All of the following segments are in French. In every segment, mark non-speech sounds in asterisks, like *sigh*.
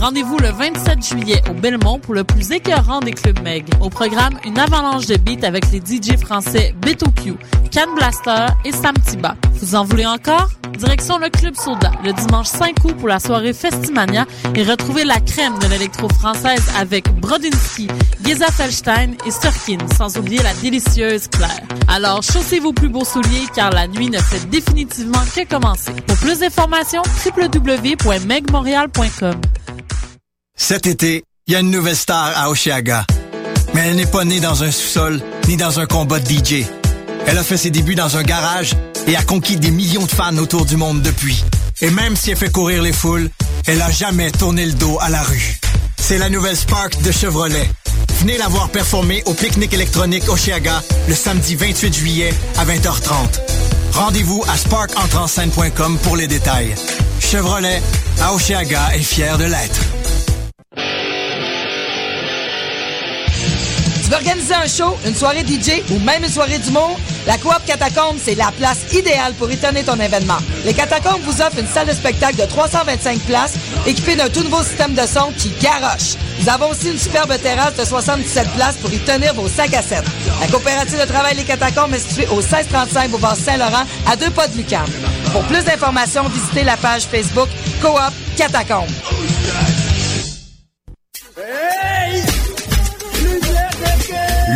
Rendez-vous le 27 juillet au Belmont pour le plus écœurant des clubs Meg. Au programme, une avalanche de beats avec les DJ français Beto Q, Can Blaster et Sam Tiba. Vous en voulez encore? Direction le Club Soda, le dimanche 5 août pour la soirée Festimania et retrouvez la crème de l'électro française avec Brodinski, Geza Felstein et Sturkin, sans oublier la délicieuse Claire. Alors, chaussez vos plus beaux souliers car la nuit ne fait définitivement que commencer. Pour plus d'informations, www.megmontreal.com. Cet été, il y a une nouvelle star à Oshiaga. Mais elle n'est pas née dans un sous-sol ni dans un combat de DJ. Elle a fait ses débuts dans un garage et a conquis des millions de fans autour du monde depuis. Et même si elle fait courir les foules, elle a jamais tourné le dos à la rue. C'est la nouvelle Spark de Chevrolet. Venez la voir performer au pique-nique électronique Oshiaga le samedi 28 juillet à 20h30. Rendez-vous à sparkentrenscène.com pour les détails. Chevrolet, à Oshiaga est fier de l'être. Veux organiser un show, une soirée DJ ou même une soirée d'humour? La Coop Catacombe, c'est la place idéale pour tenir ton événement. Les Catacombes vous offrent une salle de spectacle de 325 places équipée d'un tout nouveau système de son qui garoche. Nous avons aussi une superbe terrasse de 77 places pour y tenir vos sacs à 7. La coopérative de travail Les Catacombes est située au 1635 Boulevard Saint-Laurent, à deux pas de Lucam. Pour plus d'informations, visitez la page Facebook Coop Catacombe.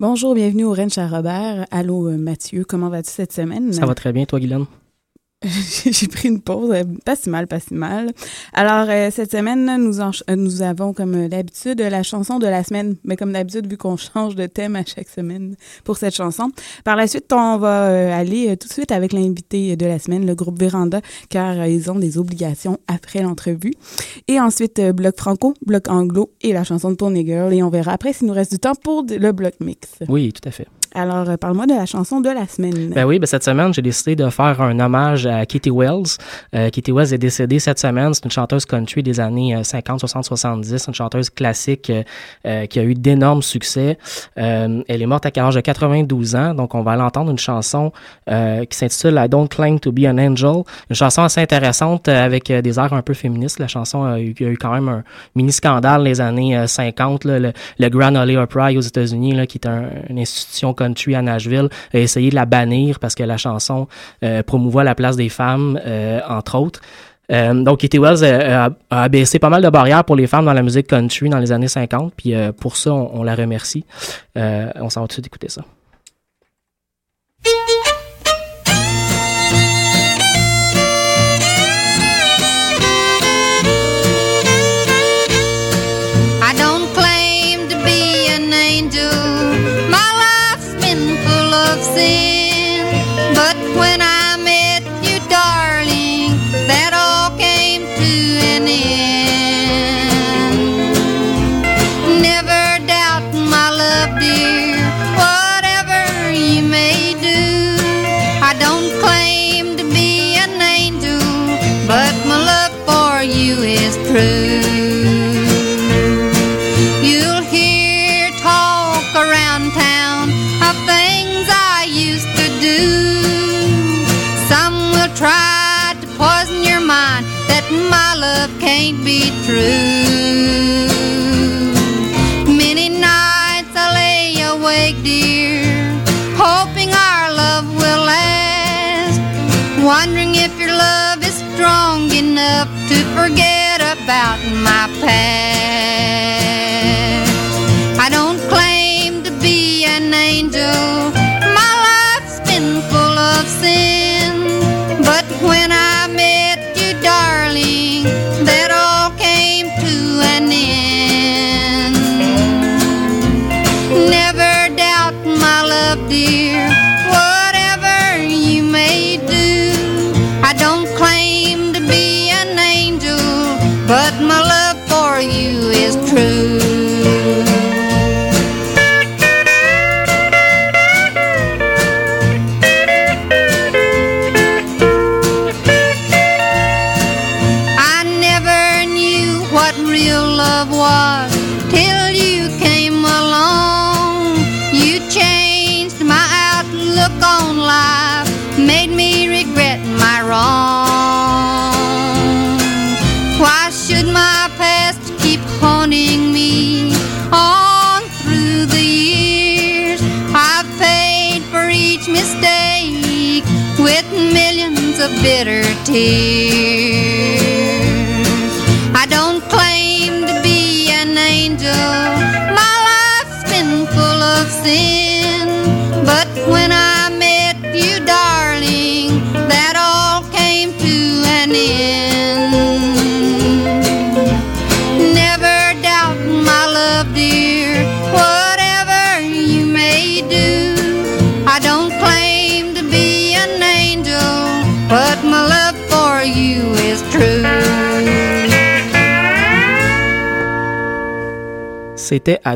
Bonjour, bienvenue au Ranch à Robert. Allô, euh, Mathieu, comment vas-tu cette semaine? Ça va très bien, toi, Guylaine? *laughs* J'ai pris une pause, euh, pas si mal, pas si mal. Alors, euh, cette semaine, nous, euh, avons, comme d'habitude, la chanson de la semaine. Mais comme d'habitude, vu qu'on *laughs* change de thème à chaque semaine pour cette chanson. Par la suite, on va aller tout de suite avec l'invité de la semaine, le groupe Véranda, car ils ont des obligations après l'entrevue. Et ensuite, bloc franco, bloc anglo et la chanson de Tony Girl. Et on verra après s'il nous reste du temps pour le bloc mix. Oui, tout à fait. Alors, euh, parle-moi de la chanson de la semaine. Ben oui, ben cette semaine, j'ai décidé de faire un hommage à Kitty Wells. Euh, Kitty Wells est décédée cette semaine. C'est une chanteuse country des années euh, 50, 60, 70, une chanteuse classique euh, euh, qui a eu d'énormes succès. Euh, elle est morte à l'âge de 92 ans, donc on va l'entendre une chanson euh, qui s'intitule I Don't Claim to Be an Angel. Une chanson assez intéressante avec des airs un peu féministes. La chanson a eu, quand même un mini scandale les années euh, 50. là. le, le Grand Ole Opry aux États-Unis, qui est un- une institution country à Nashville, a essayé de la bannir parce que la chanson euh, promouvoit la place des femmes, euh, entre autres. Euh, donc, Kitty Wells euh, a, a abaissé pas mal de barrières pour les femmes dans la musique country dans les années 50, puis pour ça, on, on la remercie. On s'en va tout de suite écouter ça. Can't be true.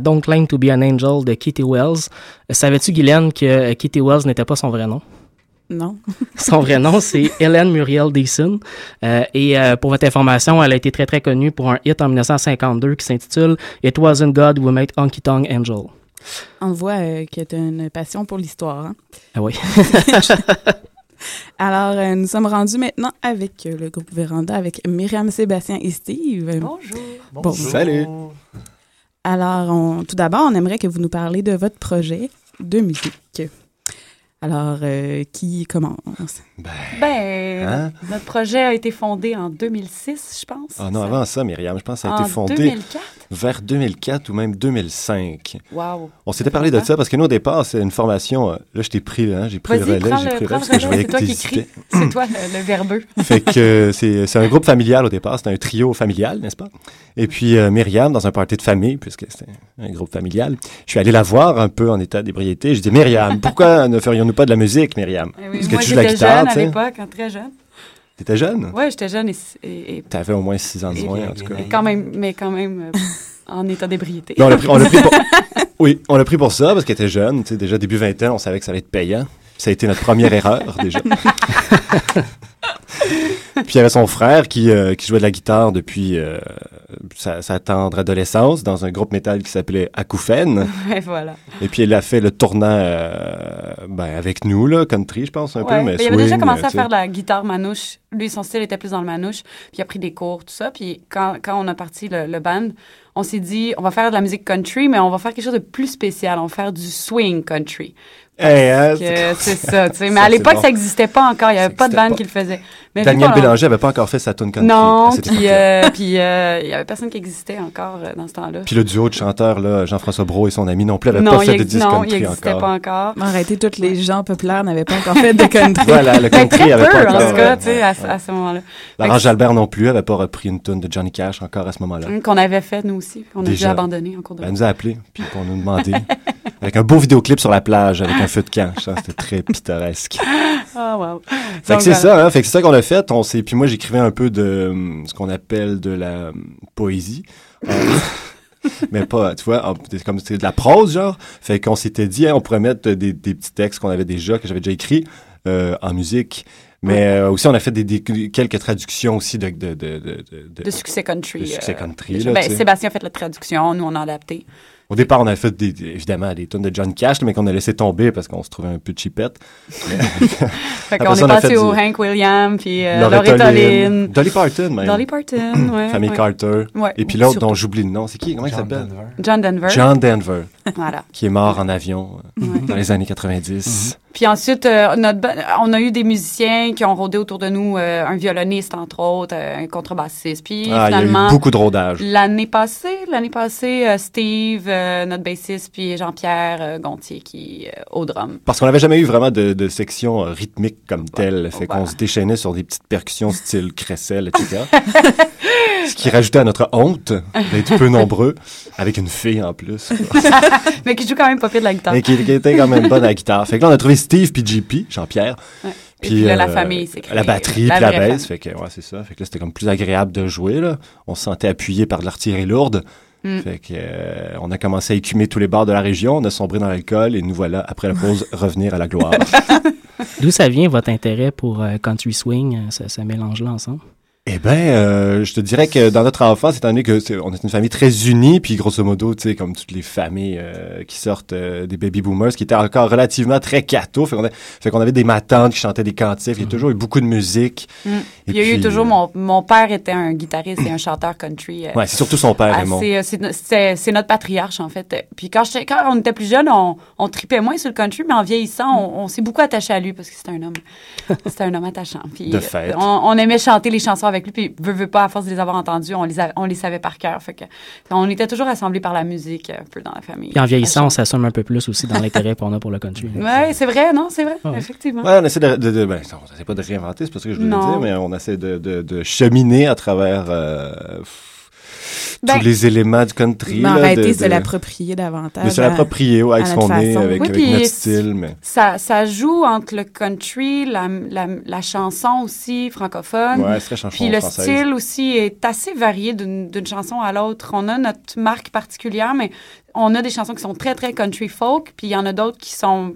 Don't Claim to Be an Angel de Kitty Wells. Euh, Savais-tu, Guylaine, que euh, Kitty Wells n'était pas son vrai nom? Non. *laughs* Son vrai nom, c'est Helen Muriel Deason. Euh, et euh, pour votre information, elle a été très très connue pour un hit en 1952 qui s'intitule It Wasn't God Who Made Honky Tonk Angel. On voit euh, que tu as une passion pour l'histoire. hein? Ah oui. *laughs* Alors, euh, nous sommes rendus maintenant avec euh, le groupe Véranda, avec Myriam, Sébastien et Steve. Bonjour. Bon. Salut. Alors, tout d'abord, on aimerait que vous nous parliez de votre projet de musique. Alors, euh, qui commence? Ben, Hein? notre projet a été fondé en 2006, je pense. Ah non, avant ça, Myriam, je pense que ça a en été fondé 2004. vers 2004 ou même 2005. Wow. On s'était parlé de ça parce que nous, au départ, c'est une formation. euh, Là, je t'ai pris, là, hein, j'ai pris le relais, j'ai pris le relais parce que je voyais c'est que toi qui t'hésitais. écris. C'est toi le, le verbeux. *laughs* Fait que euh, c'est c'est un groupe familial au départ, c'est un trio familial, n'est-ce pas? Et puis euh, Myriam, dans un party de famille, puisque c'est un groupe familial, je suis allé la voir un peu en état d'ébriété. Je dis Myriam, pourquoi *laughs* ne ferions-nous pas de la musique, Myriam? Eh oui, Parce que tu joues la guitare, jeune tu à l'époque, hein, très jeune. T'étais jeune? Ouais, j'étais jeune et, et- et- T'avais au moins six ans de moins, en tout cas. et quand même, mais quand même euh, en état d'ébriété. On l'a pris, pour... *laughs* Oui, on l'a pris pour ça, parce qu'elle était jeune. Tu sais, déjà, début 20 ans, on savait que ça allait être payant. Ça a été notre première erreur, déjà. *laughs* *laughs* Puis il y avait son frère qui, euh, qui jouait de la guitare depuis euh, sa, sa tendre adolescence dans un groupe métal qui s'appelait Acouphène. Ouais, voilà. Et puis il a fait le tournant euh, ben, avec nous, là, country, je pense, un Ouais. peu. Mais il avait déjà swing, commencé à faire de la guitare manouche. Lui, son style était plus dans le manouche. Puis il a pris des cours, tout ça. Puis quand, quand on a parti le, le band, on s'est dit, on va faire de la musique country, mais on va faire quelque chose de plus spécial. On va faire du swing country. Hey, hein, c'est *laughs* ça, tu sais. Mais à l'époque, bon. ça n'existait pas encore. Il n'y avait pas de band pas. qui le faisait. Mais Daniel qu'on- Bélanger avait pas encore fait sa tune country. Non, puis euh, puis euh, il y avait personne qui existait encore euh, dans ce temps-là. Puis le duo de chanteurs, là, Jean-François Brault et son ami non plus, avaient non, pas fait de disque non, il country n'existait encore. pas encore. Arrêtez, tous les gens populaires n'avaient pas encore fait de *laughs* country. Voilà, le country très avait peu, pas en encore. tout cas, euh, tu sais, à, ce- à ce moment-là. Que- Jalbert non plus avait pas repris une tune de Johnny Cash encore à ce moment-là. Hum, Qu'on avait fait, nous aussi. qu'on a Déjà. abandonner en cours de Ben, Elle nous a appelés, puis pour nous demander, *laughs* avec un beau vidéoclip sur la plage, avec un feu de camp. Ça, C'était très *laughs* pittoresque. Ah, wow. Fait que c'est voilà. ça, hein. Fait que c'est ça qu'on a fait. On s'est, puis moi, j'écrivais un peu de hum, ce qu'on appelle de la hum, poésie. Euh, mais pas, tu vois, c'est comme c'est de la prose, genre. Fait qu'on s'était dit, hein, on pourrait mettre des, des petits textes qu'on avait déjà, que j'avais déjà écrits, euh, en musique. Mais euh, aussi, on a fait des, des- quelques traductions aussi de, de, de, de, de- De succès country. de succès euh, country, là, ben, sais. Sébastien a fait la traduction, nous, on a adapté. Au départ, on avait fait des, évidemment des tonnes de John Cash, mais qu'on a laissé tomber parce qu'on se trouvait un peu cheapette. *laughs* Fait qu'on est on a passé fait au du- Hank Williams, puis euh, Loretta Lynn. Dolly Parton, même. Dolly Parton, ouais. Famille ouais. Carter. Ouais, Et puis l'autre dont j'oublie le nom, c'est qui? Comment il John s'appelle? Denver. John Denver. John Denver. Voilà. *laughs* qui est mort en avion euh, dans les années 90. Puis ensuite, euh, notre on a eu des musiciens qui ont rôdé autour de nous, euh, un violoniste entre autres, un contrebassiste. Puis Ah, il y a finalement, eu beaucoup de rodage. l'année passée, l'année passée, euh, Steve, notre bassiste, puis Jean-Pierre Gontier qui au drum. Parce qu'on n'avait jamais eu vraiment de, de section rythmique comme telle. Fait qu'on se déchaînait sur des petites percussions style Cressel, etc. *laughs* Ce qui rajoutait à notre honte d'être peu nombreux, avec une fille en plus. *laughs* Mais qui joue quand même pas pire de la guitare. Et qui, qui était quand même bonne à la guitare. Fait que là, on a trouvé Steve puis JP, Jean-Pierre. Ouais. Puis là, la euh, famille créée. La batterie La puis la baisse. Fait que, ouais, c'est ça. Fait que là, c'était comme plus agréable de jouer, là. On se sentait appuyé par de l'artillerie lourde. Mm. Fait que, euh, on a commencé à écumer tous les bars de la région. On a sombré dans l'alcool et nous voilà, après la pause, *laughs* revenir à la gloire. *laughs* D'où ça vient votre intérêt pour euh, country swing, euh, ce, ce mélange-là ensemble? Eh ben, euh, je te dirais que dans notre enfance, étant donné que c'est- on est une famille très unie, puis grosso modo, tu sais, comme toutes les familles euh, qui sortent euh, des baby boomers, qui étaient encore relativement très cathos, fait qu'on avait des matantes qui chantaient des cantifs, il y a toujours eu beaucoup de musique. Mm. Et Il y a eu toujours euh, mon, mon père était un guitariste et un *clears throat* chanteur country. Ouais, c'est surtout son père, Raymond. c'est, c'est, no- c'est- c'est notre patriarche, en fait. Puis quand, quand on était plus jeune, on, on tripait moins sur le country, mais en vieillissant, on, on s'est beaucoup attaché à lui parce que c'était un homme. *laughs* C'était un homme attachant. Puis, De fait. On, on aimait chanter les chansons avec lui, puis veut, veut pas, à force de les avoir entendues, on les, a- on les savait par cœur. Fait que on était toujours assemblés par la musique, euh, un peu dans la famille. Puis en vieillissant, on s'assume un peu plus aussi dans l'intérêt qu'on a pour le country. *laughs* Ouais, c'est vrai, non, c'est vrai, Ouais. effectivement. Ouais, on essaie de, de, de- ben, on essaie pas de réinventer, c'est pas ça que je voulais Non. dire, mais on essaie de, de, de cheminer à travers euh, Ben- tous les éléments du country. Mais en là, réalité, de- se de- l'approprier davantage. de se l'approprier ouais, avec ce qu'on est, avec, Oui, avec notre style. Mais... Ça, ça joue entre le country, la, la, la chanson aussi francophone. Ouais, c'est très chanson Puis le française. style aussi est assez varié d'une chanson à l'autre. On a notre marque particulière, mais on a des chansons qui sont très, très country folk, puis il y en a d'autres qui sont...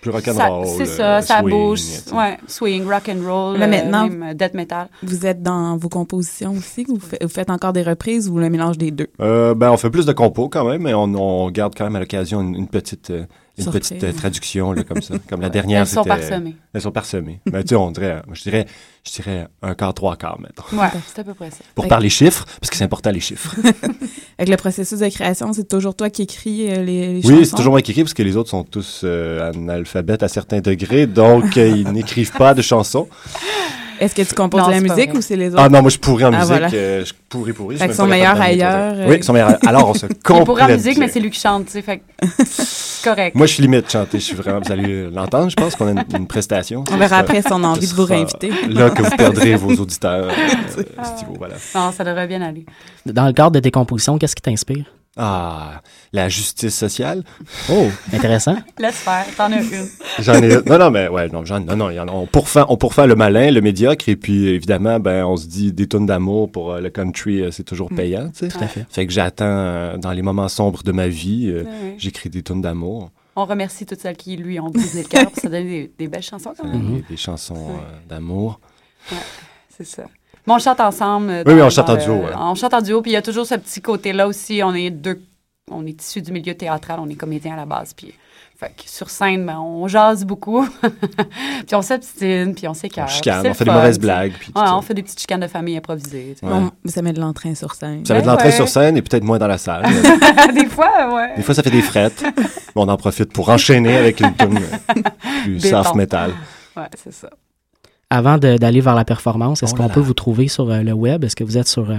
Plus ça- rock'n'roll. C'est euh, ça, ça swing, bouge. Ouais, swing, rock and roll, Là, maintenant- même euh, death metal. Vous êtes dans vos compositions aussi? Vous, vous faites encore des reprises ou le mélange des deux? Euh, ben, on fait plus de compos quand même, mais on, on garde quand même à l'occasion une, une petite, euh, une Surprise. petite euh, traduction là, comme ça. Comme la *laughs* dernière, Elles sont c'était- parsemées. Elles sont parsemées. Mais tu sais, on dirait, je dirais, je dirais un quart, trois quarts, mettons. Ouais, c'est à peu près ça. Pour Fait- parler chiffres, parce que c'est important les chiffres. *laughs* Avec le processus de création, c'est toujours toi qui écris euh, les, les oui, chansons? c'est toujours moi qui écris, parce que les autres sont tous euh, analphabètes à certains degrés, donc euh, ils n'écrivent pas de chansons. Est-ce que tu composes Non, la musique ou c'est les autres? Ah non, moi je pourrais en Ah, musique, voilà. euh, je pourrais pourrir. Fait qu'ils sont meilleurs ailleurs, euh. Oui, ils sont meilleurs. *laughs* Alors on se Il complète. pourrait en musique, mais c'est lui qui chante, tu sais, fait que c'est correct. Moi, je suis limite chanter. Je suis vraiment. Vous allez l'entendre, je pense qu'on a une, une prestation. On verra après son envie de vous réinviter. Là que vous perdrez *laughs* vos auditeurs. euh, estivaux, voilà. Non, ça devrait bien aller. Dans le cadre de tes compositions, qu'est-ce qui t'inspire? Ah, la justice sociale. Oh, intéressant. *laughs* Laisse faire, t'en as une. J'en ai. Non, non, mais ouais, non, j'en, non, non, on pourfend, on pourfend le malin, le médiocre, et puis évidemment, ben, on se dit des tonnes d'amour pour euh, le country, euh, c'est toujours payant, tu sais. Tout à fait. Fait que j'attends euh, dans les moments sombres de ma vie, euh, Ouais. j'écris des tonnes d'amour, On remercie toutes celles qui lui ont brisé le cœur, parce que ça donne des, des belles chansons quand même. des, des chansons euh, d'amour. C'est ça. Mais on chante ensemble. euh, Oui, oui, on chante en duo, ouais. On chante en duo, puis il y a toujours ce petit côté-là aussi. On est deux. On est issus du milieu théâtral, on est comédien à la base. Puis, fait que sur scène, ben, on jase beaucoup. *laughs* puis on s'obstine, puis on s'écarte. On chicane, on fait des fun, mauvaises tu sais. blagues, puis Ouais, on fait des petites chicanes de famille improvisées. Ouais. Bon, ça met de l'entrain sur scène. Ça met de Ben l'entrée ouais. sur scène et peut-être moins dans la salle. *laughs* des fois, ouais. Des fois, ça fait des frettes. mais on en profite pour enchaîner avec une tune euh, *laughs* plus Béton. soft metal. Ouais, c'est ça. Avant d'aller vers la performance, est-ce Oh qu'on peut vous trouver sur euh, le web? Est-ce que vous êtes sur euh,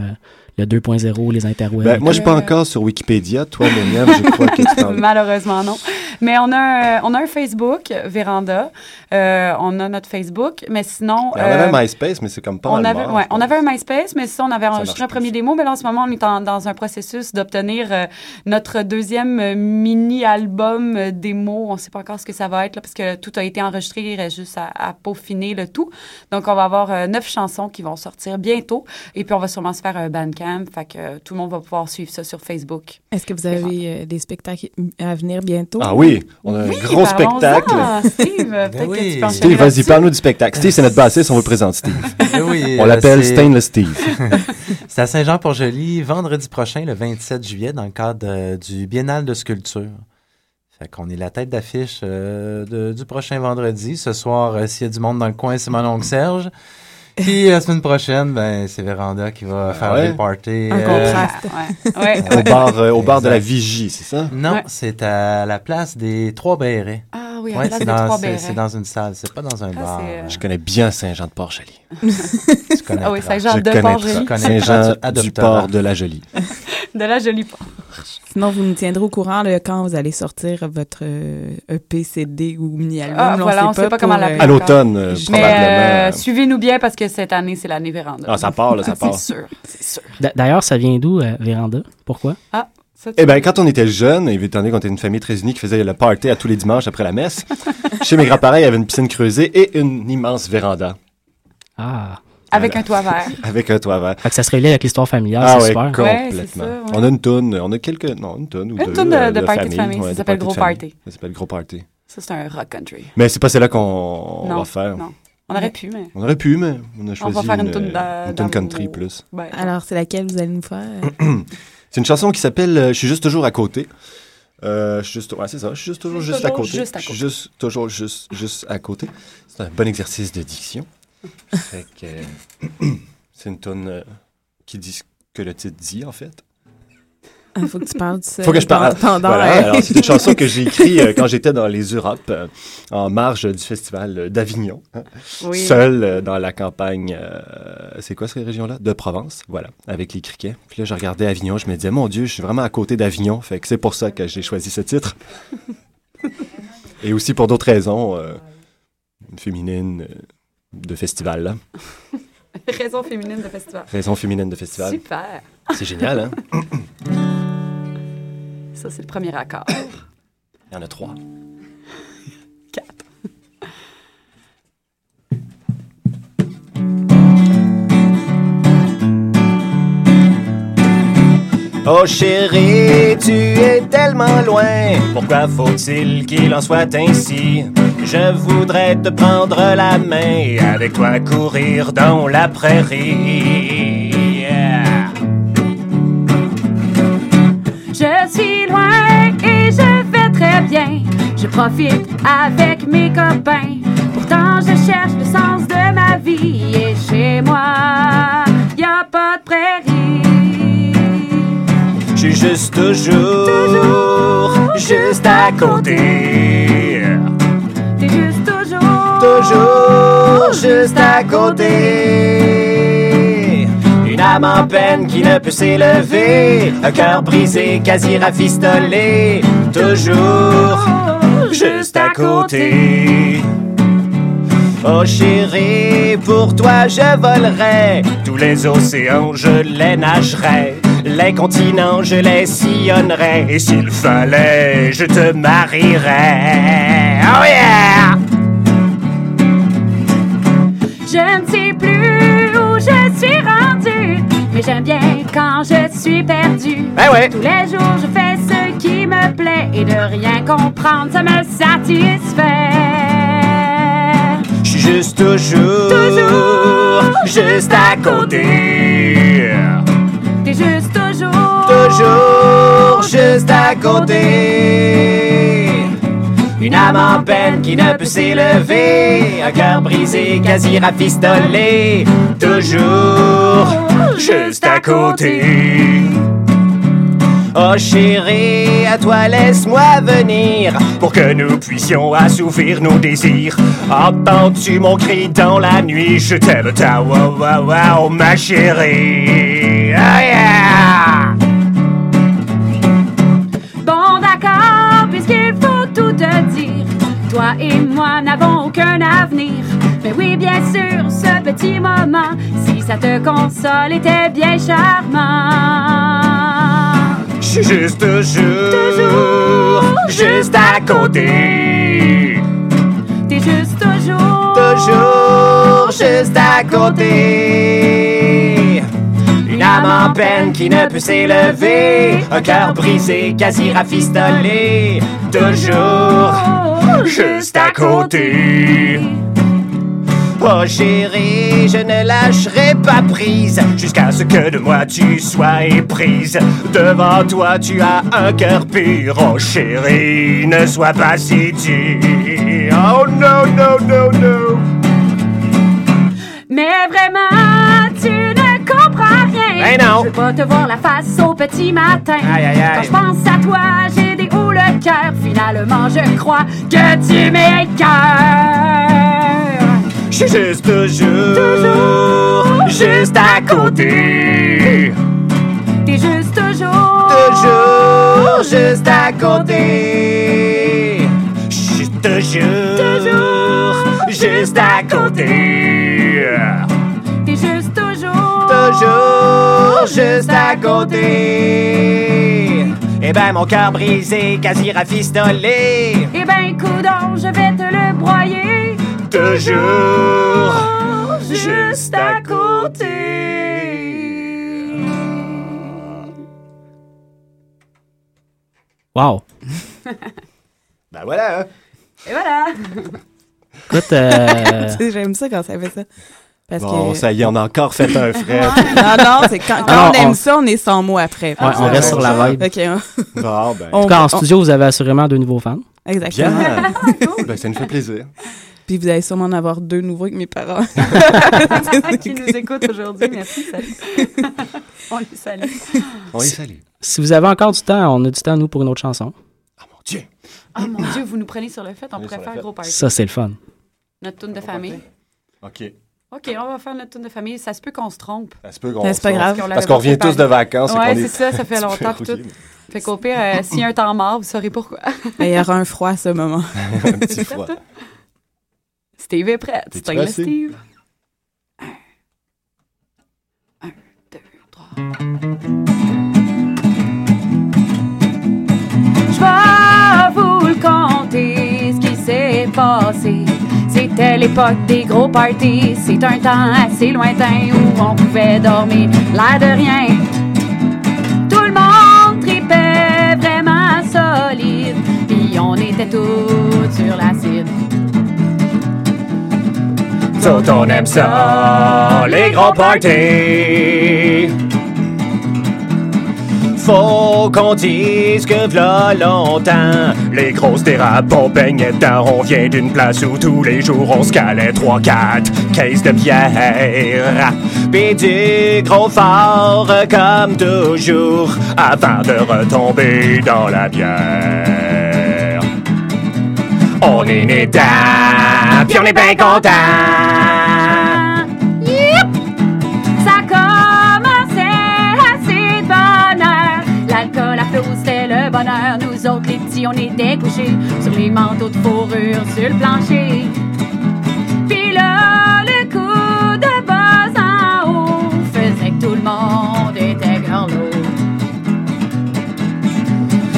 le 2.0, les interwebs? Ben, moi, je suis pas encore sur Wikipédia. Toi, Myriam, je crois que tu *laughs* t'en... Malheureusement, non. Mais on a un, on a un Facebook, Véranda. Euh, on a notre Facebook, mais sinon... Ben, on avait euh, un MySpace, mais c'est comme pas on mal avait, mort, ouais, je on avait un MySpace, mais ça, on avait enregistré un premier démo. Mais là, en ce moment, on est en- dans un processus d'obtenir euh, notre deuxième euh, mini-album euh, démo. On ne sait pas encore ce que ça va être, là, parce que tout a été enregistré. Il reste juste à, à peaufiner le tout. Donc, on va avoir euh, neuf chansons qui vont sortir bientôt. Et puis, on va sûrement se faire un bandcamp. Fait que euh, tout le monde va pouvoir suivre ça sur Facebook. Est-ce que vous avez euh, des spectacles à venir bientôt? Ah oui, on a un gros spectacle. Steve, peut-être que oui. tu peux enchaîner Steve, vas-y, parle-nous du spectacle. Steve, c'est notre bassiste, on vous présente, Steve. *laughs* Ben oui, On euh, l'appelle Stainless Steve. *laughs* C'est à Saint-Jean-Port-Joli, vendredi prochain, le 27 juillet, dans le cadre du Biennale de sculpture. Fait qu'on est la tête d'affiche euh, du prochain vendredi. Ce soir, euh, s'il y a du monde dans le coin, c'est mon oncle Serge. Puis la semaine prochaine, ben, c'est Véranda qui va faire ouais? des parties. Un euh, contraste. Ouais. ouais. Au bar, euh, au bar de la. Vigie, c'est ça? Non, Ouais. c'est à la place des Trois Bérets. Ah oui, à Ouais, la place c'est des dans, trois bérets. c'est dans une salle, c'est pas dans un Ah, bar. euh, Je connais bien Saint-Jean-de-Port-Joli. Tu connais *laughs* Ah oui, pas. Saint-Jean Je de port la Jolie. De la jolie *laughs* Sinon, vous nous tiendrez au courant là, quand vous allez sortir votre euh, EP, CD ou mini-album. Ah, là, voilà, on sait pas comment euh, l'appeler. À l'automne, euh, Mais probablement. euh, suivez-nous bien parce que cette année, c'est l'année Véranda. Ah, ça part, là, ça *laughs* part. C'est sûr, c'est sûr. D'ailleurs, ça vient d'où, euh, Véranda? Pourquoi? Ah, ça, Eh bien, quand on était jeunes, étant donné qu'on était une famille très unie qui faisait le party à tous les dimanches après la messe, *laughs* chez mes grands-parents, il y avait une piscine creusée et une immense véranda Ah. Avec voilà. un toit vert. *laughs* avec un toit vert. Fait que ça se relie avec l'histoire familiale, Ah c'est ouais, super. Complètement. c'est ça, ouais. On a une tonne, on a quelques, non, une tonne ou Une deux. toune de- euh, de party de famille, ça de s'appelle de Gros. Party. Ça s'appelle Gros Party. Ça, c'est un rock country. Mais c'est pas celle-là qu'on va faire. non. On aurait pu, mais... On aurait pu, mais on a On choisi va faire une une, toune d'a- une toune country plus. Ben, Alors, c'est laquelle vous allez nous faire? *clears throat* C'est une chanson qui s'appelle euh, Je suis juste toujours à côté. Euh, je suis juste, ouais, c'est ça. Je suis juste toujours juste à côté. juste à Je suis juste toujours juste juste à côté. C'est un bon exercice de diction. Fait que, euh, c'est une tune euh, qui dit ce que le titre dit en fait. Il faut que tu parles du Faut que je parle. pendant- Voilà, c'est une chanson que j'ai écrite euh, quand j'étais dans les Europes, euh, en marge du festival d'Avignon, hein, oui. seul euh, dans la campagne. c'est quoi ces régions-là? De Provence, voilà, avec les criquets. Puis là, je regardais Avignon, je me disais, mon Dieu, je suis vraiment à côté d'Avignon, fait que c'est pour ça que j'ai choisi ce titre. Et aussi pour d'autres raisons féminines de festival. *laughs* Raison féminine de festival. Raison féminine de festival. Super. C'est génial, hein? Ça, c'est le premier accord. Il y en a trois. Quatre. Oh chérie, tu es tellement loin. Pourquoi faut-il qu'il en soit ainsi? Je voudrais te prendre la main et avec toi courir dans la prairie. Je suis loin et je vais très bien. Je profite avec mes copains. Pourtant, je cherche le sens de ma vie. Et chez moi, y a pas de prairie. Je suis juste toujours, juste à côté. T'es juste toujours, Toujours juste à côté. Une âme en peine qui ne peut s'élever. Un cœur brisé, quasi rafistolé. Toujours juste à côté. Oh chérie, pour toi je volerais. Tous les océans je les nagerais. Les continents je les sillonnerais. Et s'il fallait, je te marierais. Oh yeah! Je ne sais plus où je suis rendu. Mais j'aime bien quand je suis perdu. Ben ouais! Tous les jours, je fais ce qui me plaît et de rien comprendre, ça me satisfait. Je suis juste toujours, Toujours. juste à côté. Toujours, juste à côté. Une âme en peine qui ne peut s'élever. Un cœur brisé, quasi rafistolé. Toujours juste à côté. Oh chérie, à toi laisse-moi venir pour que nous puissions assouvir nos désirs. Entends-tu mon cri dans la nuit? Je t'aime, ta wow wow wow, ma chérie. Ah yeah! Toi et moi n'avons aucun avenir. Mais oui, bien sûr, ce petit moment, si ça te console, était bien charmant. Je suis juste toujours, Toujours. juste à côté. T'es juste toujours, Toujours juste à côté. Âme en peine qui ne peut s'élever. Un cœur brisé, quasi rafistolé. Toujours juste à côté. Oh chérie, je ne lâcherai pas prise jusqu'à ce que de moi tu sois éprise. Devant toi tu as un cœur pur. Oh chérie, ne sois pas si dur. Oh no, no, no, no. Mais Mais vraiment, tu ne comprends rien. Ben non. Je veux pas te voir la face au petit matin. Aïe, aïe, aïe. Quand je pense à toi, j'ai des hauts le cœur. Finalement, je crois que tu m'écœures. Je suis juste toujours, juste à côté. T'es juste toujours, Toujours juste à côté. Je suis toujours, juste à côté. Toujours, juste à côté. Eh ben, mon cœur brisé, quasi rafistolé. Eh ben, coudon, je vais te le broyer. Toujours juste à côté. Wow. *laughs* Ben voilà, hein. Et voilà. Écoute, euh, *laughs* Tu sais, J'aime ça quand ça fait ça. Parce Bon, que... ça y est, on a encore fait un frais. non, non, c'est quand, quand Ah, on aime on- ça, on est sans mots après. Ouais, on reste sur la vibe. On- *laughs* Bon, ben. en tout cas, en studio, vous avez assurément deux nouveaux fans. Exactement. Bien. *laughs* ben, ça nous fait plaisir. Puis vous allez sûrement en avoir deux nouveaux avec mes parents. *laughs* qui nous écoutent aujourd'hui. Merci, salut. On les salue. On les salue. Si vous avez encore du temps, on a du temps, nous, pour une autre chanson. Dieu. Oh mon Dieu, vous nous prenez sur le fait. On pourrait faire fait. gros party. Ça, c'est le fun. Notre tune de famille. OK. OK, on va faire notre tune de famille. Ça se peut qu'on se trompe. Ça se peut qu'on Ben, c'est pas se- grave. Parce qu'on Parce qu'on revient tous de vacances. qu'on c'est est- ça, ça fait *laughs* longtemps. puis tout. Fait qu'au pire, euh, s'il y a un temps mort, vous saurez pourquoi. *laughs* Il y aura un froid à ce moment. *laughs* un petit froid. Steve est prêt. Style le? Steve? Un, un, deux, trois. Je vais vous le conter, ce qui s'est passé. C'était l'époque des gros parties. C'est un temps assez lointain où on pouvait dormir l'air de rien. Tout le monde tripait vraiment solide. Puis on était tous sur l'acide. Autres, on aime ça, les gros parties. Faut qu'on dise que v'là longtemps, les grosses dérapes, on baignait dedans. On vient d'une place où tous les jours on se calait 3-4 caisses de bière. Pis du gros fort comme toujours, avant de retomber dans la bière. On est né pis on est bien content. Ça commençait assez de bonheur. L'alcool flot, c'était le bonheur. Nous autres, les petits, on était couchés sur les manteaux de fourrure sur le plancher. Puis là, le coup de buzz en haut faisait que tout le monde était gorlot.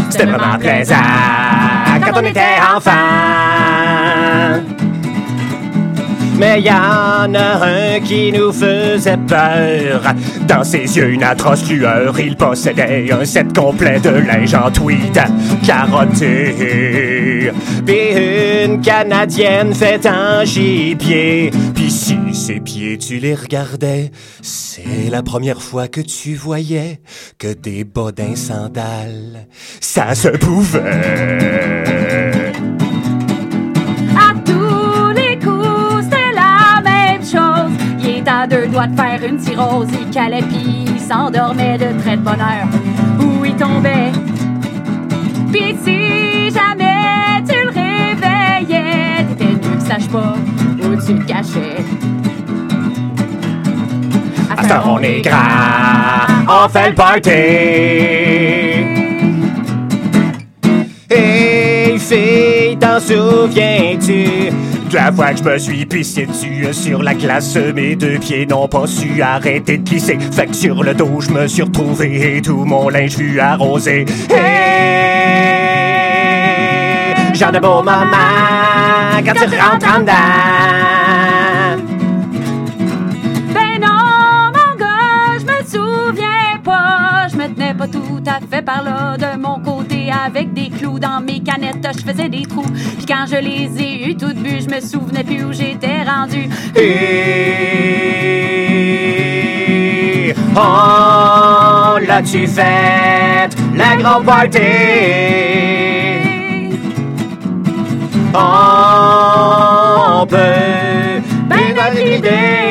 C'était vraiment plaisant quand on était enfant. Mais y en a un qui nous faisait Dans ses yeux, une atroce lueur. Il possédait un set complet de linge en tweed carotté. Puis une canadienne faite en gibier. Puis si ses pieds, tu les regardais, c'est la première fois que tu voyais que des bodins sandales, ça se pouvait. À deux doigts de faire une cirrhose. Il calait pis il s'endormait de très de bonheur. Où il tombait. Pis si jamais tu le réveillais, t'étais mieux que sache pas où tu te cachais. À ce on est grand, on fait le party. Hey fille, t'en souviens-tu? La fois que je me suis pissé dessus sur la glace, mes deux pieds n'ont pas su arrêter de glisser. Fait que sur le dos, je me suis retrouvé et tout mon linge vu arrosé. Hey, genre de beau moment quand tu rentres en dedans. tenais pas tout à fait par là de mon côté avec des clous dans mes canettes, je faisais des trous. Puis quand je les ai eues toutes bues, je me souvenais plus où j'étais rendu. Et oh, l'as-tu faite, la grande party? Oh, on peut bien.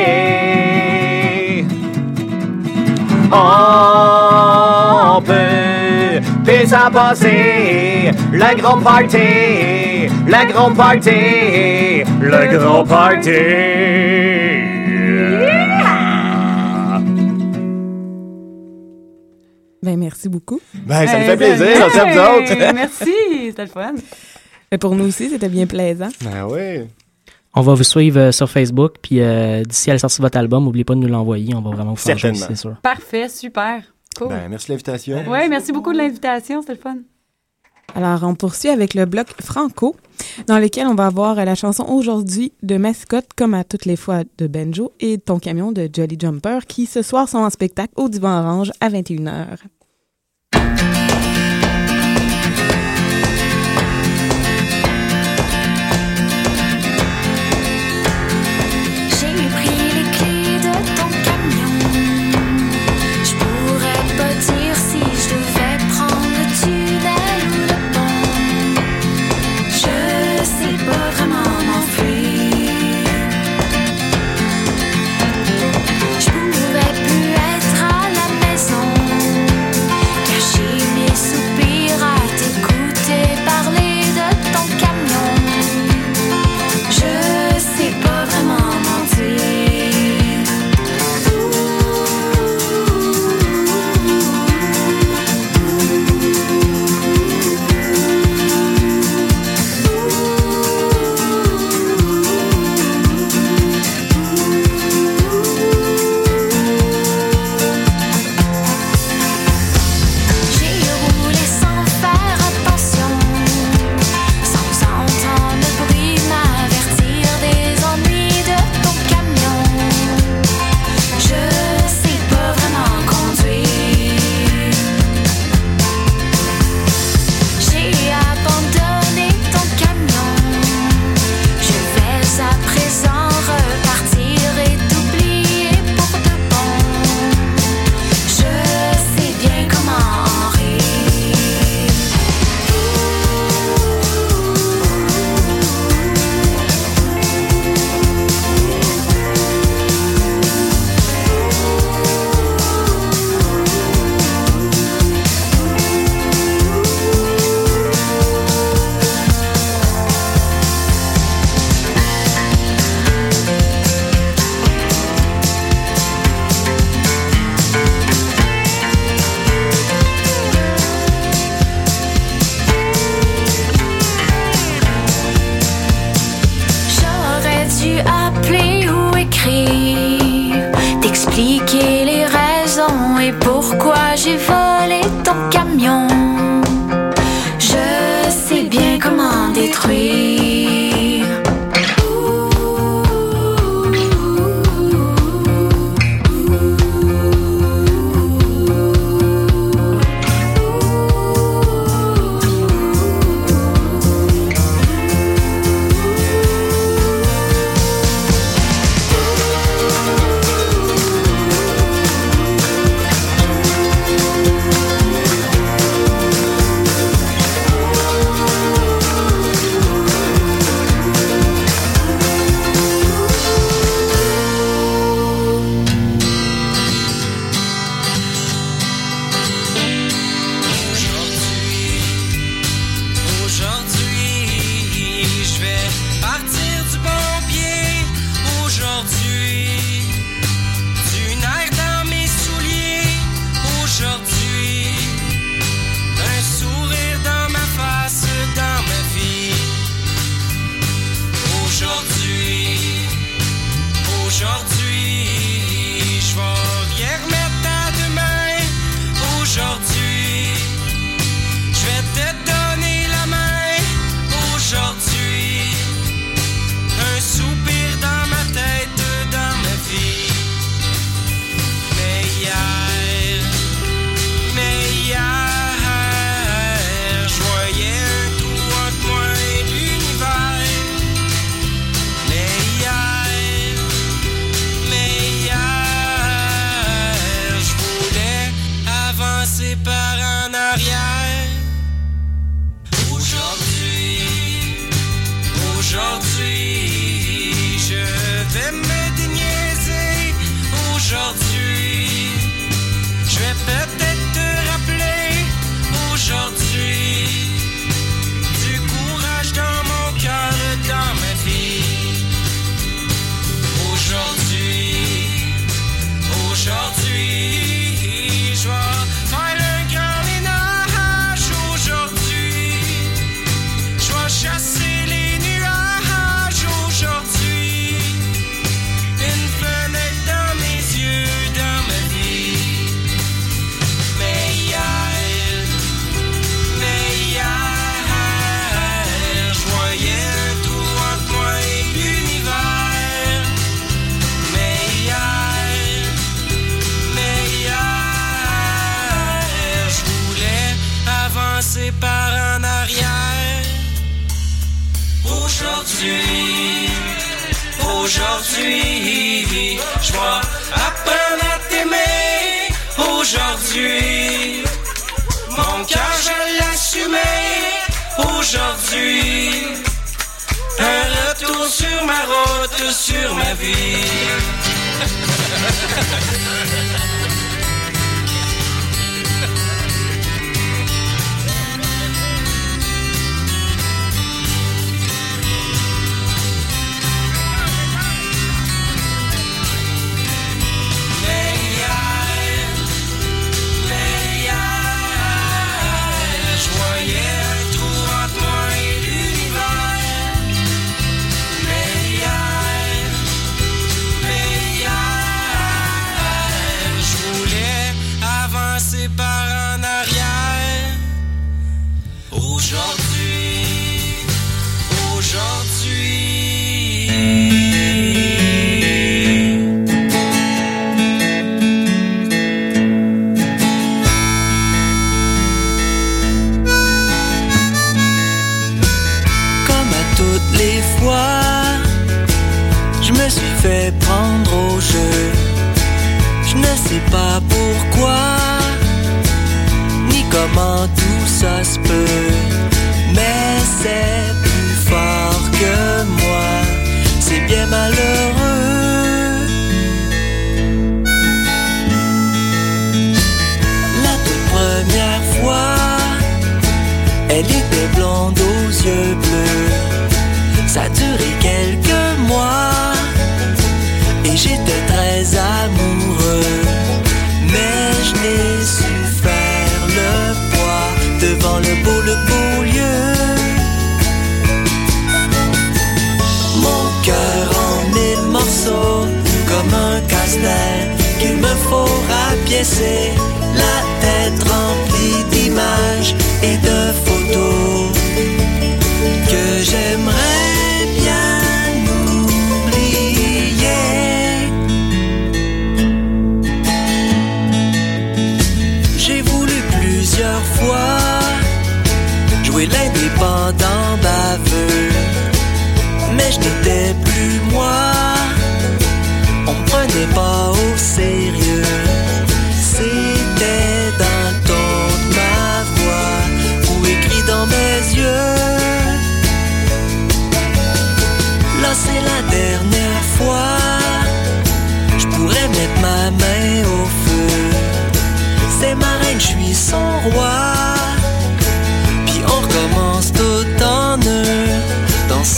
Oh, ça a passé. Le grand party, le grand party, le grand party. Ben, merci beaucoup. Ben, ça me fait plaisir, ben, merci à vous autres. hey, *laughs* Merci, c'était le fun. Et pour nous aussi, c'était bien plaisant. Ben oui. On va vous suivre euh, sur Facebook, puis euh, d'ici à la sortie de votre album, n'oubliez pas de nous l'envoyer. On va vraiment vous faire c'est sûr. Parfait, super. Cool. Ben, merci de l'invitation. ouais, merci beaucoup de l'invitation, c'était le fun. Alors, on poursuit avec le bloc Franco, dans lequel on va avoir la chanson aujourd'hui de Mascotte, comme à toutes les fois de Benjo, et Ton camion de Jolly Jumper, qui ce soir sont en spectacle au Divan Orange à 21h. Sur ma vie. *laughs* comment tout ça se peut. Mais c'est plus fort que moi, c'est bien malheureux. La toute première fois, elle était blonde aux yeux bleus. Ça a rapiécer.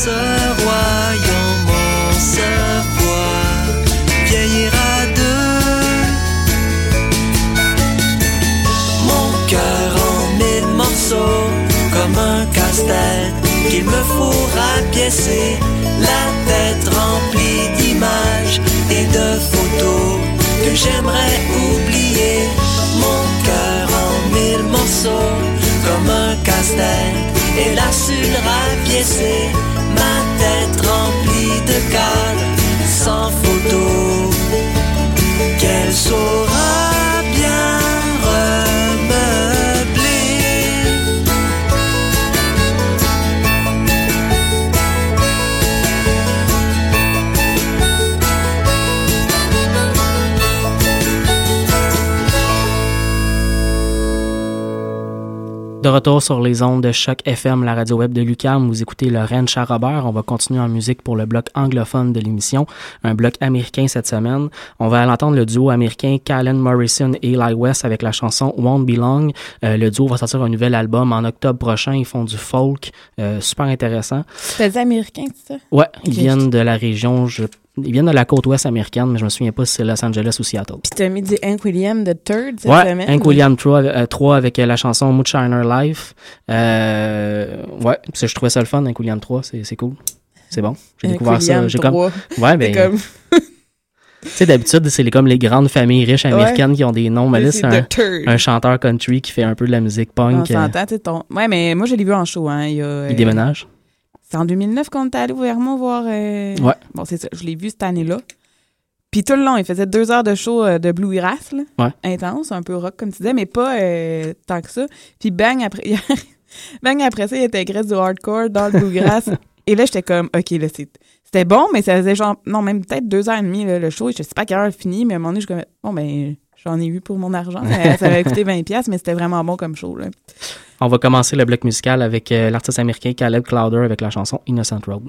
Ce royaume, on se voit vieillir deux. Mon cœur en mille morceaux, comme un casse-tête qu'il me faut rapiécer. La tête remplie d'images et de photos que j'aimerais oublier. Mon cœur en mille morceaux, comme un casse-tête, et la su le rapiécer. Ma tête sans photo, qu'elle saura retour sur les ondes de Choc FM, la radio web de Lucam, vous écoutez Lorraine Charrobert. On va continuer en musique pour le bloc anglophone de l'émission, un bloc américain cette semaine. On va entendre le duo américain Callan Morrison et Eli West avec la chanson Won't Be Long. Euh, le duo va sortir un nouvel album en octobre prochain. Ils font du folk, euh, super intéressant. C'est américain, c'est ça? Ouais, ils viennent de la région, je- ils viennent de la côte ouest américaine, mais je me souviens pas si c'est Los Angeles ou Seattle. Puis t'as mis du Hank William de Third cette Ouais, semaine. Hank William 3, euh, 3 avec euh, la chanson Moonshiner Life. Euh, ouais, parce que je trouvais ça le fun, Hank William 3, c'est c'est cool. C'est bon. J'ai découvert William ça. J'ai comme. 3. Ouais, ben. C'est comme- *laughs* Tu sais, d'habitude, c'est les- comme les grandes familles riches américaines Ouais. qui ont des noms, mais Mais là, c'est un, The un chanteur country qui fait un peu de la musique On punk. euh, s'entend, tu ton... Ouais, mais moi, je l'ai vu en show, hein. Il, y a, il euh, déménage. C'est en 2009 qu'on est allé au Vermont voir. Euh, ouais. Bon, c'est ça. Je l'ai vu cette année-là. Puis tout le long, il faisait deux heures de show euh, de Blue là. Ouais. Intense, un peu rock, comme tu disais, mais pas euh, tant que ça. Puis bang, après, *laughs* bang, après ça, il intégrait du hardcore dans le Bluegrass. *laughs* et là, j'étais comme, OK, là, c'était bon, mais ça faisait genre, non, même peut-être deux heures et demie, là, le show. Je sais pas quelle heure il finit, mais à un moment donné, je suis comme, bon, ben, J'en ai eu pour mon argent. Ça m'a coûté 20$, mais c'était vraiment bon comme show. On va commencer le bloc musical avec euh, l'artiste américain Caleb Clowder avec la chanson Innocent Road.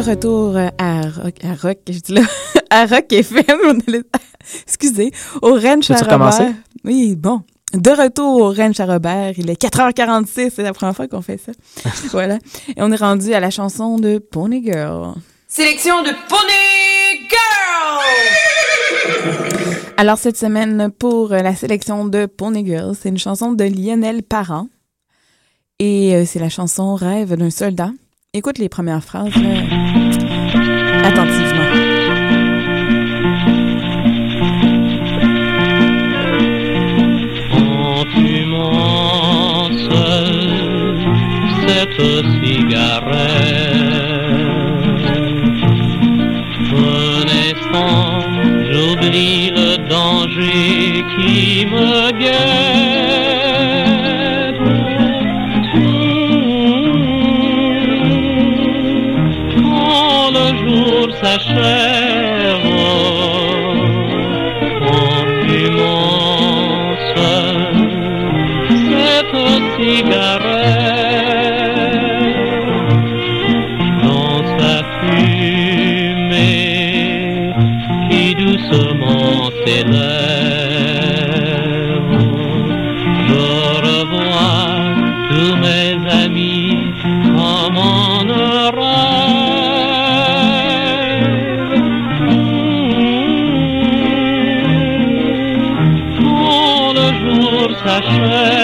retour euh, à Rock, je dis là, *laughs* à Rock FM, on *laughs* excusez, au Ranch à Robert. Oui, bon. De retour au Ranch à Robert, il est 4h46, c'est la première fois qu'on fait ça. *laughs* voilà. Et on est rendu à la chanson de Pony Girl. Sélection de Pony Girl! Alors cette semaine, pour euh, la sélection de Pony Girl, c'est une chanson de Lionel Parent. Et euh, c'est la chanson Rêve d'un soldat écoute les premières phrases attentivement. Quand tu cette cigarette, renaissant, j'oublie le danger qui me guette. 水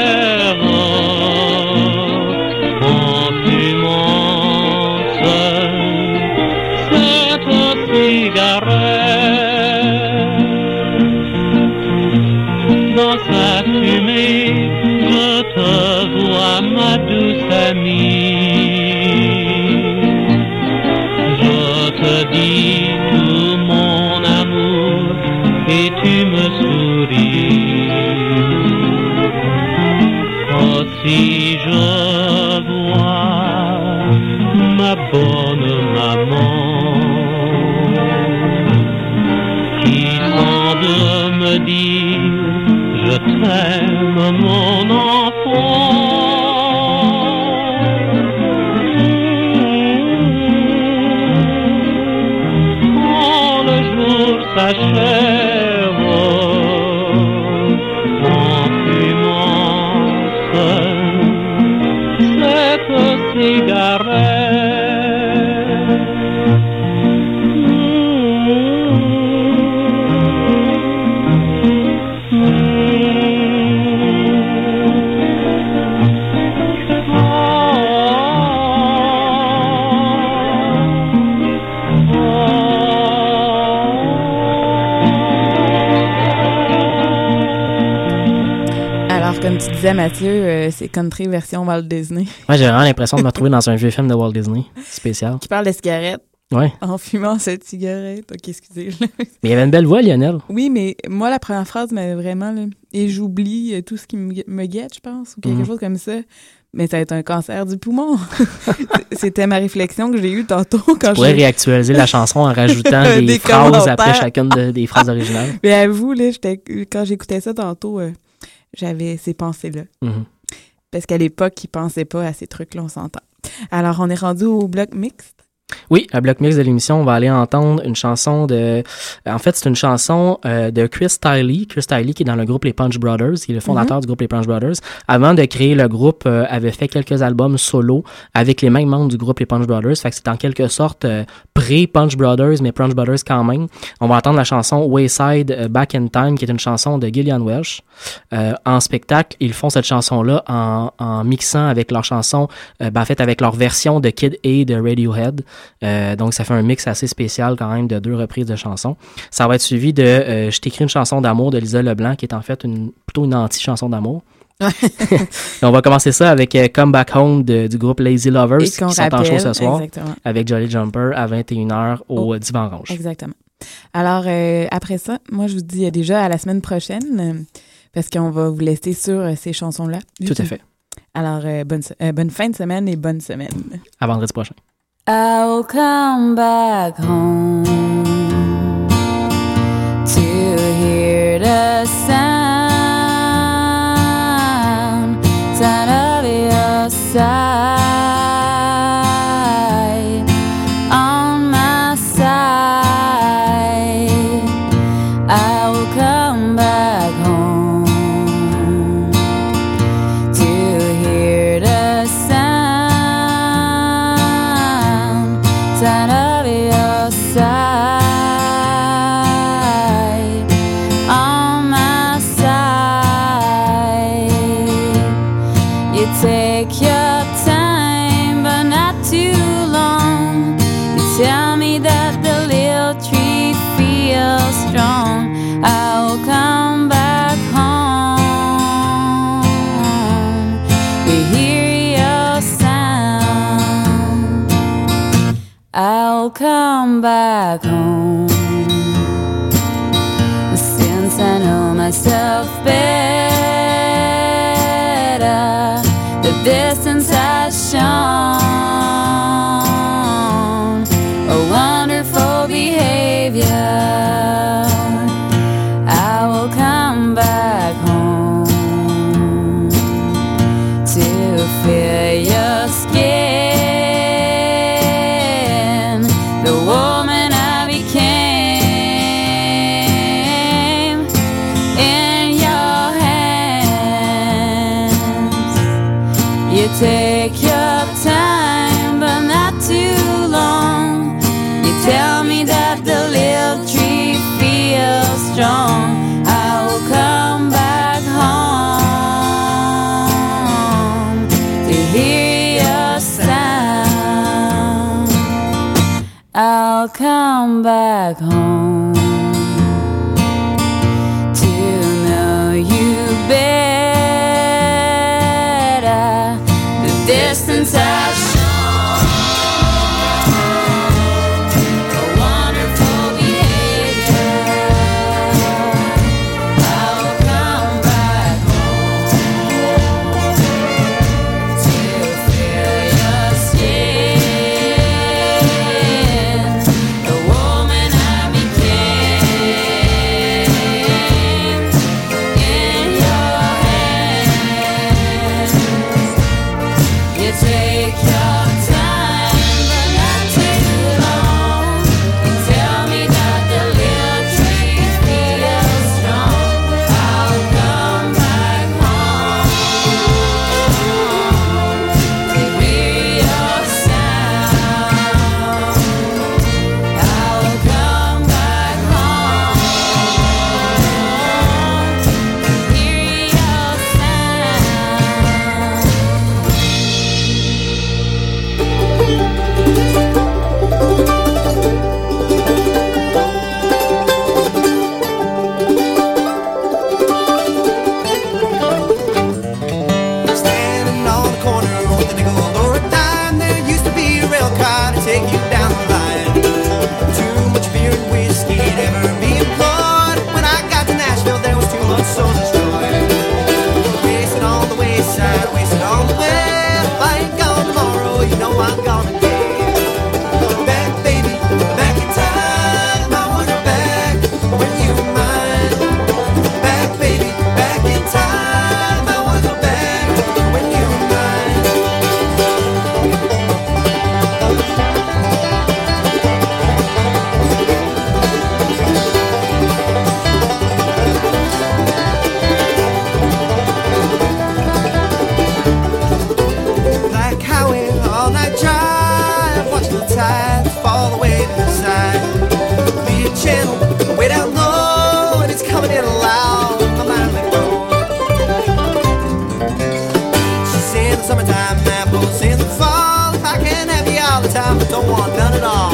disais, Mathieu, euh, c'est country version Walt Disney. *laughs* Ouais, j'ai vraiment l'impression de me retrouver dans *laughs* un vieux film de Walt Disney spécial. Qui parle de cigarettes. Ouais. En fumant cette cigarette. Ok, excusez. *laughs* Mais il y avait une belle voix, Lionel. oui, mais moi, la première phrase m'avait vraiment. là, et j'oublie euh, tout ce qui me, guette, je pense, ou quelque Mhm. chose comme ça. Mais ça va être un cancer du poumon. C'était ma réflexion que j'ai eue tantôt quand Je pourrais réactualiser la chanson en rajoutant des, Des phrases après chacune de- des phrases originales. Mais avoue, là, quand j'écoutais ça tantôt, euh, j'avais ces pensées-là. Mhm. Parce qu'à l'époque, ils pensaient pas à ces trucs-là, on s'entend. Alors, on est rendu au bloc mixte. Oui, à bloc mix de l'émission, on va aller entendre une chanson de. En fait, c'est une chanson euh, de Chris Tiley. Chris Tiley, qui est dans le groupe Les Punch Brothers, qui est le fondateur du groupe Les Punch Brothers. Avant de créer le groupe, euh, avait fait quelques albums solo avec les mêmes membres du groupe Les Punch Brothers. Fait que c'est en quelque sorte euh, pré-Punch Brothers, mais Punch Brothers quand même. On va entendre la chanson Wayside euh, Back in Time, qui est une chanson de Gillian Welsh. Euh, en spectacle, ils font cette chanson-là en, en mixant avec leur chanson, euh, ben, en fait, avec leur version de Kid A de Radiohead. Euh, donc, ça fait un mix assez spécial quand même de deux reprises de chansons. Ça va être suivi de euh, Je t'écris une chanson d'amour de Lisa Leblanc, qui est en fait une, plutôt une anti-chanson d'amour. *laughs* On va commencer ça avec euh, Come Back Home de- du groupe Lazy Lovers, qui sont en show rappelle, ce soir, exactement. avec Jolly Jumper à 21h au Oh, Divan Orange. Exactement. Alors, euh, après ça, moi, je vous dis déjà à la semaine prochaine, parce qu'on va vous laisser sur ces chansons-là. Tout à fait. Alors, euh, euh, bonne fin de semaine et bonne semaine. À vendredi prochain. I'll come back home to hear the back home since I know myself better. The distance summertime, apples in the fall. I can have you all the time, but don't want none at all.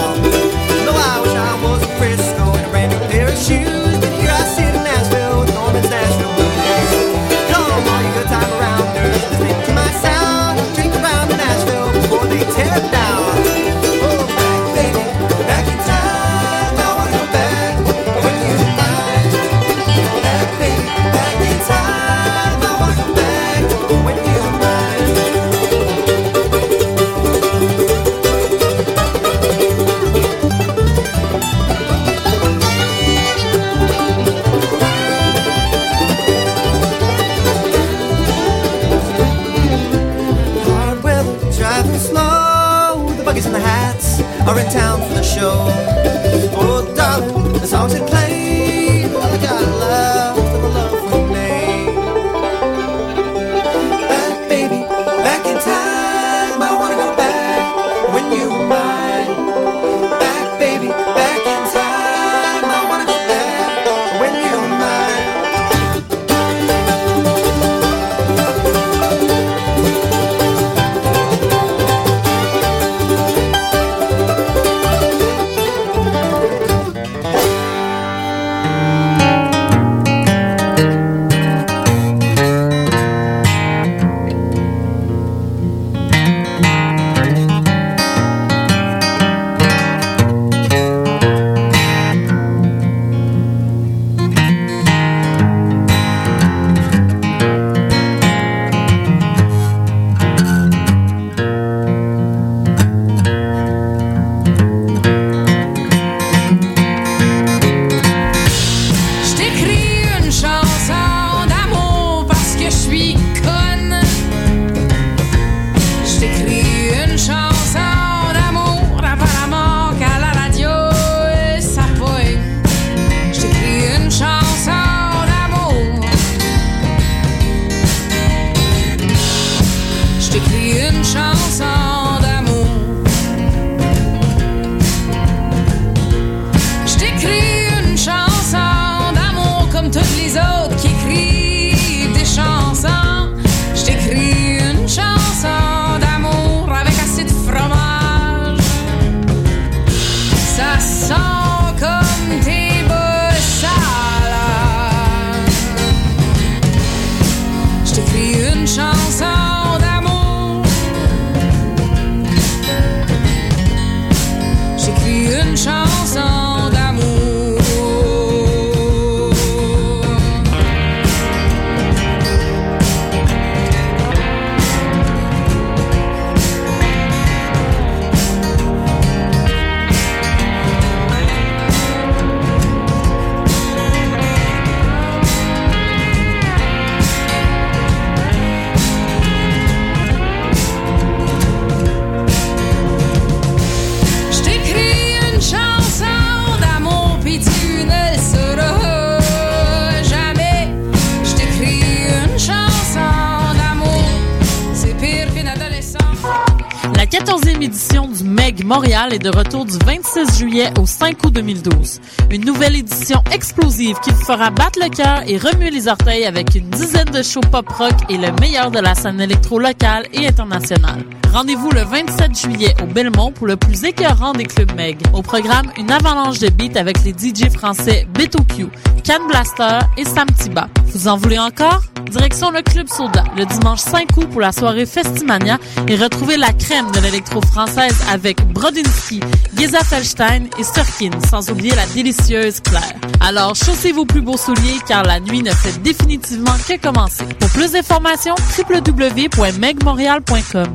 De retour du 26 juillet au 5 août 2012. Une nouvelle édition explosive qui vous fera battre le cœur et remuer les orteils avec une dizaine de shows pop-rock et le meilleur de la scène électro locale et internationale. Rendez-vous le 27 juillet au Belmont pour le plus écœurant des clubs Meg. Au programme, une avalanche de beats avec les DJ français Beto Q, Can Blaster et Sam Tiba. Vous en voulez encore? Direction le Club Soda le dimanche 5 août pour la soirée Festimania et retrouvez la crème de l'électro française avec Brodinski, Geza Felstein et Sturkin, sans oublier la délicieuse Claire. Alors chaussez vos plus beaux souliers car la nuit ne fait définitivement que commencer. Pour plus d'informations, www.megmontreal.com.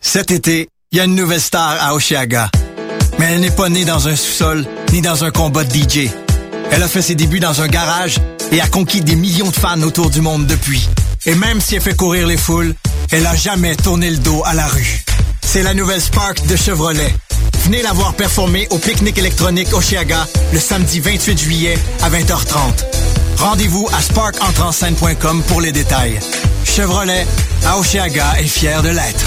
Cet été, il y a une nouvelle star à Oshiaga. Mais elle n'est pas née dans un sous-sol ni dans un combat de DJ. Elle a fait ses débuts dans un garage et a conquis des millions de fans autour du monde depuis. Et même si elle fait courir les foules, elle a jamais tourné le dos à la rue. C'est la nouvelle Spark de Chevrolet. Venez la voir performer au pique-nique électronique Oshiaga le samedi 28 juillet à 20h30. Rendez-vous à sparkentrenscène.com pour les détails. Chevrolet, à Oshiaga est fier de l'être.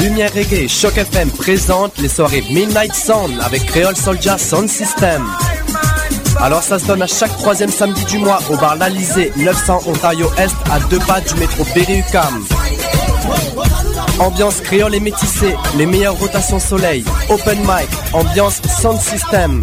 Lumière Reggae Choc FM présente les soirées Midnight Sound avec Creole Soldier Sound System. Alors ça se donne à chaque troisième samedi du mois au bar L'Alizé, 900 Ontario Est, à deux pas du métro Berry-UQAM. Ambiance créole et métissée, les meilleures rotations soleil, open mic, ambiance sound system.